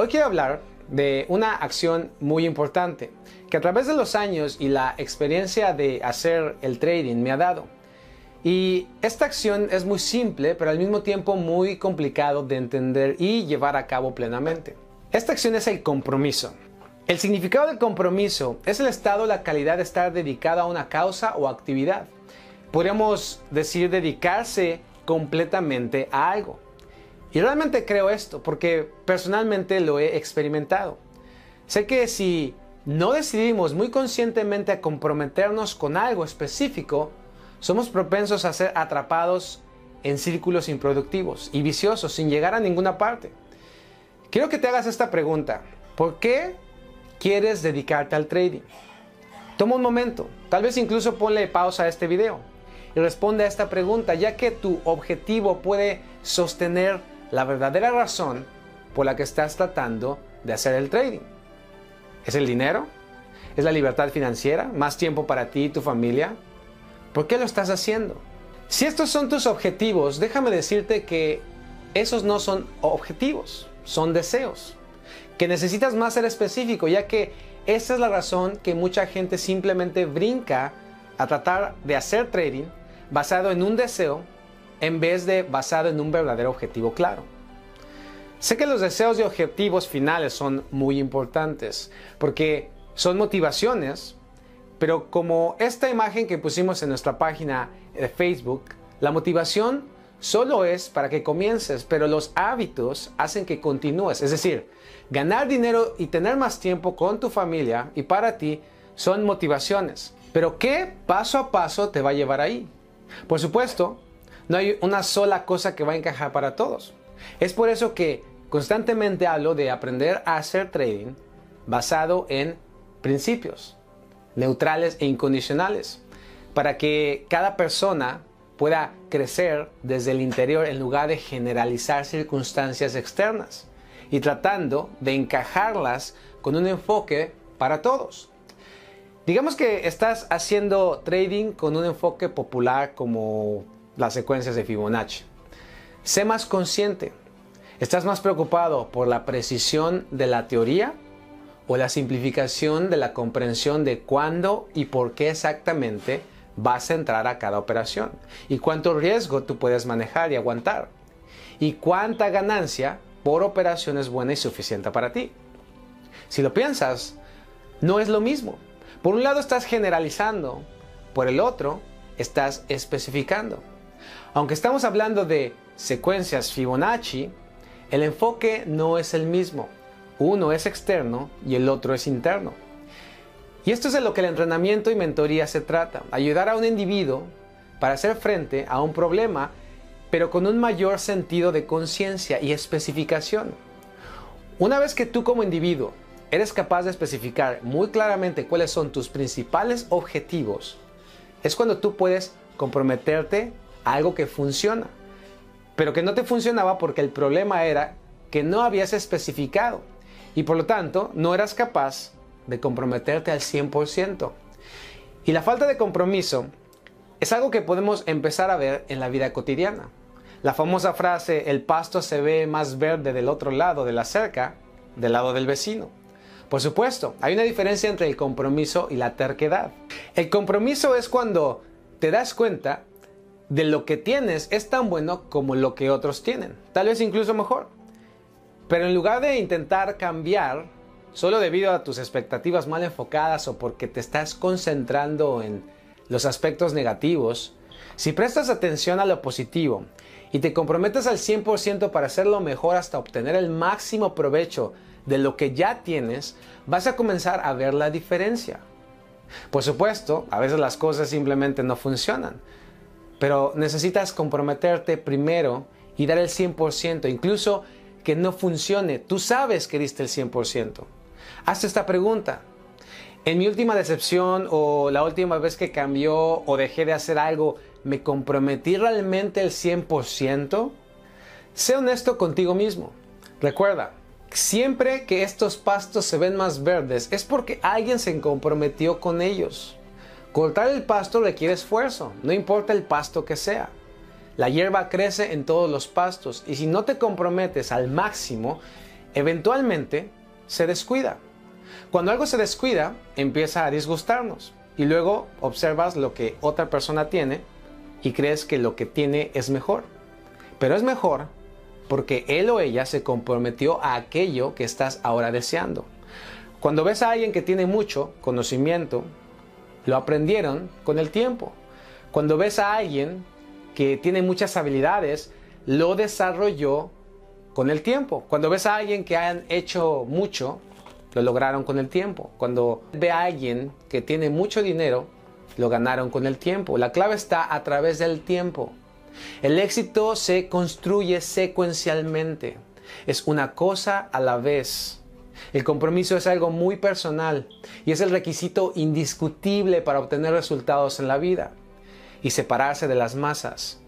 Hoy quiero hablar de una acción muy importante que a través de los años y la experiencia de hacer el trading me ha dado. Y esta acción es muy simple, pero al mismo tiempo muy complicado de entender y llevar a cabo plenamente. Esta acción es el compromiso. El significado del compromiso es el estado la calidad de estar dedicado a una causa o actividad. Podríamos decir dedicarse completamente a algo. Y realmente creo esto porque personalmente lo he experimentado. Sé que si no decidimos muy conscientemente a comprometernos con algo específico, somos propensos a ser atrapados en círculos improductivos y viciosos sin llegar a ninguna parte. Quiero que te hagas esta pregunta. ¿Por qué quieres dedicarte al trading? Toma un momento, tal vez incluso ponle pausa a este video y responde a esta pregunta, ya que tu objetivo puede sostener la verdadera razón por la que estás tratando de hacer el trading. ¿Es el dinero? ¿Es la libertad financiera? ¿Más tiempo para ti y tu familia? ¿Por qué lo estás haciendo? Si estos son tus objetivos, déjame decirte que esos no son objetivos, son deseos. Que necesitas más ser específico, ya que esa es la razón que mucha gente simplemente brinca a tratar de hacer trading basado en un deseo en vez de basado en un verdadero objetivo claro. Sé que los deseos y objetivos finales son muy importantes porque son motivaciones, pero como esta imagen que pusimos en nuestra página de Facebook, la motivación solo es para que comiences, pero los hábitos hacen que continúes. Es decir, ganar dinero y tener más tiempo con tu familia y para ti son motivaciones. Pero ¿qué paso a paso te va a llevar ahí? Por supuesto, no hay una sola cosa que va a encajar para todos. Es por eso que constantemente hablo de aprender a hacer trading basado en principios neutrales e incondicionales, para que cada persona pueda crecer desde el interior en lugar de generalizar circunstancias externas y tratando de encajarlas con un enfoque para todos. Digamos que estás haciendo trading con un enfoque popular como las secuencias de Fibonacci. Sé más consciente. ¿Estás más preocupado por la precisión de la teoría o la simplificación de la comprensión de cuándo y por qué exactamente vas a entrar a cada operación? ¿Y cuánto riesgo tú puedes manejar y aguantar? ¿Y cuánta ganancia por operación es buena y suficiente para ti? Si lo piensas, no es lo mismo. Por un lado estás generalizando, por el otro estás especificando. Aunque estamos hablando de secuencias Fibonacci, el enfoque no es el mismo. Uno es externo y el otro es interno. Y esto es de lo que el entrenamiento y mentoría se trata, ayudar a un individuo para hacer frente a un problema, pero con un mayor sentido de conciencia y especificación. Una vez que tú como individuo eres capaz de especificar muy claramente cuáles son tus principales objetivos, es cuando tú puedes comprometerte algo que funciona, pero que no te funcionaba porque el problema era que no habías especificado y por lo tanto no eras capaz de comprometerte al 100%. Y la falta de compromiso es algo que podemos empezar a ver en la vida cotidiana. La famosa frase, el pasto se ve más verde del otro lado de la cerca, del lado del vecino. Por supuesto, hay una diferencia entre el compromiso y la terquedad. El compromiso es cuando te das cuenta de lo que tienes es tan bueno como lo que otros tienen, tal vez incluso mejor. Pero en lugar de intentar cambiar, solo debido a tus expectativas mal enfocadas o porque te estás concentrando en los aspectos negativos, si prestas atención a lo positivo y te comprometes al 100% para hacerlo mejor hasta obtener el máximo provecho de lo que ya tienes, vas a comenzar a ver la diferencia. Por supuesto, a veces las cosas simplemente no funcionan, pero necesitas comprometerte primero y dar el 100%, incluso que no funcione. Tú sabes que diste el 100%. Haz esta pregunta. En mi última decepción o la última vez que cambió o dejé de hacer algo, ¿me comprometí realmente el 100%? Sé honesto contigo mismo. Recuerda, siempre que estos pastos se ven más verdes es porque alguien se comprometió con ellos. Cortar el pasto requiere esfuerzo, no importa el pasto que sea. La hierba crece en todos los pastos y si no te comprometes al máximo, eventualmente se descuida. Cuando algo se descuida, empieza a disgustarnos y luego observas lo que otra persona tiene y crees que lo que tiene es mejor. Pero es mejor porque él o ella se comprometió a aquello que estás ahora deseando. Cuando ves a alguien que tiene mucho conocimiento, lo aprendieron con el tiempo. Cuando ves a alguien que tiene muchas habilidades, lo desarrolló con el tiempo. Cuando ves a alguien que han hecho mucho, lo lograron con el tiempo. Cuando ve a alguien que tiene mucho dinero, lo ganaron con el tiempo. La clave está a través del tiempo. El éxito se construye secuencialmente. Es una cosa a la vez. El compromiso es algo muy personal y es el requisito indiscutible para obtener resultados en la vida y separarse de las masas.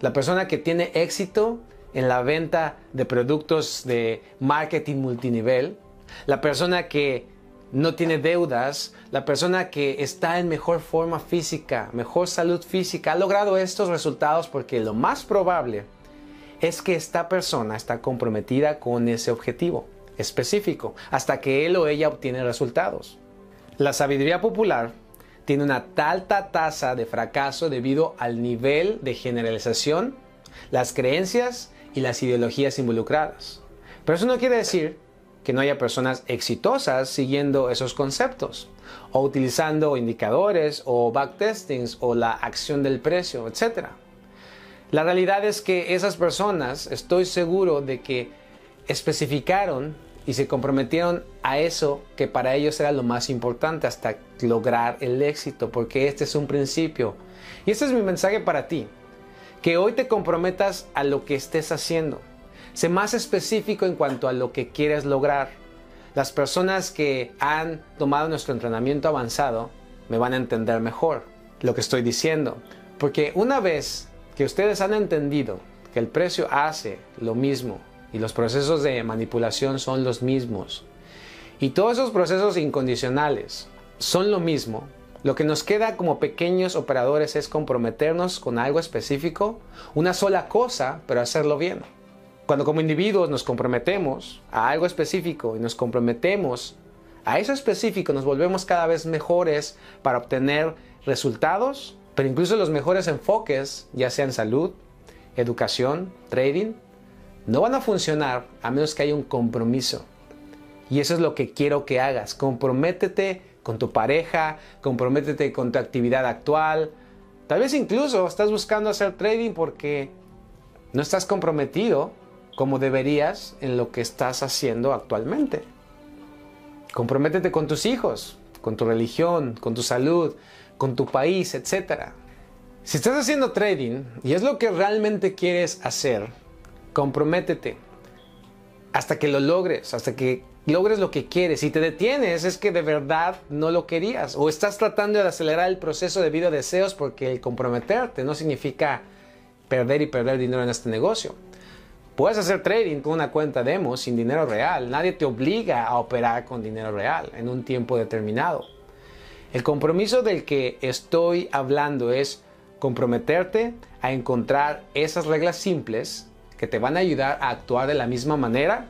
La persona que tiene éxito en la venta de productos de marketing multinivel, la persona que no tiene deudas, la persona que está en mejor forma física, mejor salud física, ha logrado estos resultados porque lo más probable es que esta persona está comprometida con ese objetivo específico hasta que él o ella obtiene resultados. La sabiduría popular tiene una alta tasa de fracaso debido al nivel de generalización, las creencias y las ideologías involucradas. Pero eso no quiere decir que no haya personas exitosas siguiendo esos conceptos o utilizando indicadores o backtestings o la acción del precio, etc. La realidad es que esas personas, estoy seguro de que especificaron y se comprometieron a eso que para ellos era lo más importante hasta lograr el éxito, porque este es un principio. Y este es mi mensaje para ti, que hoy te comprometas a lo que estés haciendo Sé más específico en cuanto a lo que quieres lograr. Las personas que han tomado nuestro entrenamiento avanzado me van a entender mejor lo que estoy diciendo. Porque una vez que ustedes han entendido que el precio hace lo mismo y los procesos de manipulación son los mismos y todos esos procesos incondicionales son lo mismo, lo que nos queda como pequeños operadores es comprometernos con algo específico, una sola cosa, pero hacerlo bien. Cuando como individuos nos comprometemos a algo específico y nos comprometemos a eso específico, nos volvemos cada vez mejores para obtener resultados, pero incluso los mejores enfoques, ya sean salud, educación, trading, no van a funcionar a menos que haya un compromiso. Y eso es lo que quiero que hagas. Comprométete con tu pareja, comprométete con tu actividad actual. Tal vez incluso estás buscando hacer trading porque no estás comprometido como deberías en lo que estás haciendo actualmente. Comprométete con tus hijos, con tu religión, con tu salud, con tu país, etc. Si estás haciendo trading y es lo que realmente quieres hacer, comprométete hasta que lo logres, hasta que logres lo que quieres. Si te detienes es que de verdad no lo querías o estás tratando de acelerar el proceso debido a deseos porque el comprometerte no significa perder y perder dinero en este negocio. Puedes hacer trading con una cuenta demo sin dinero real. Nadie te obliga a operar con dinero real en un tiempo determinado. El compromiso del que estoy hablando es comprometerte a encontrar esas reglas simples que te van a ayudar a actuar de la misma manera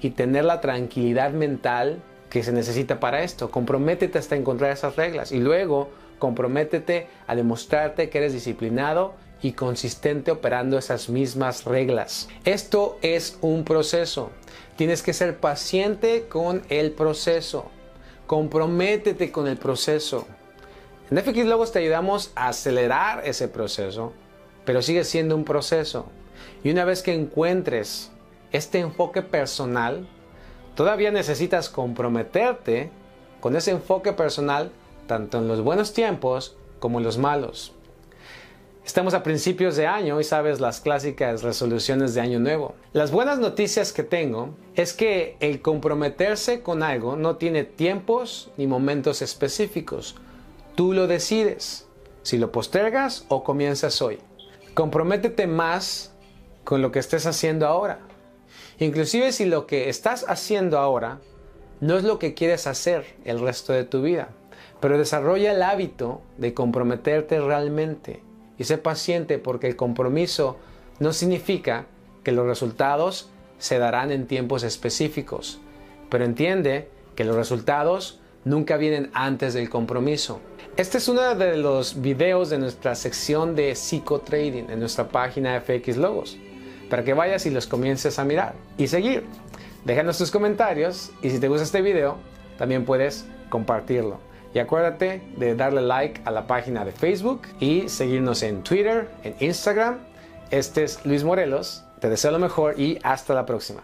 y tener la tranquilidad mental que se necesita para esto. Comprométete hasta encontrar esas reglas y luego comprométete a demostrarte que eres disciplinado y consistente operando esas mismas reglas. Esto es un proceso. Tienes que ser paciente con el proceso. Comprométete con el proceso. En FX Logos te ayudamos a acelerar ese proceso, pero sigue siendo un proceso. Y una vez que encuentres este enfoque personal, todavía necesitas comprometerte con ese enfoque personal tanto en los buenos tiempos como en los malos. Estamos a principios de año y sabes las clásicas resoluciones de año nuevo. Las buenas noticias que tengo es que el comprometerse con algo no tiene tiempos ni momentos específicos. Tú lo decides. Si lo postergas o comienzas hoy. Comprométete más con lo que estés haciendo ahora. Inclusive si lo que estás haciendo ahora no es lo que quieres hacer el resto de tu vida. Pero desarrolla el hábito de comprometerte realmente y sé paciente porque el compromiso no significa que los resultados se darán en tiempos específicos, pero entiende que los resultados nunca vienen antes del compromiso. Este es uno de los videos de nuestra sección de psicotrading en nuestra página FX Logos, para que vayas y los comiences a mirar y seguir. Déjanos tus comentarios y si te gusta este video, también puedes compartirlo. Y acuérdate de darle like a la página de Facebook y seguirnos en Twitter, en Instagram. Este es Luis Morelos. Te deseo lo mejor y hasta la próxima.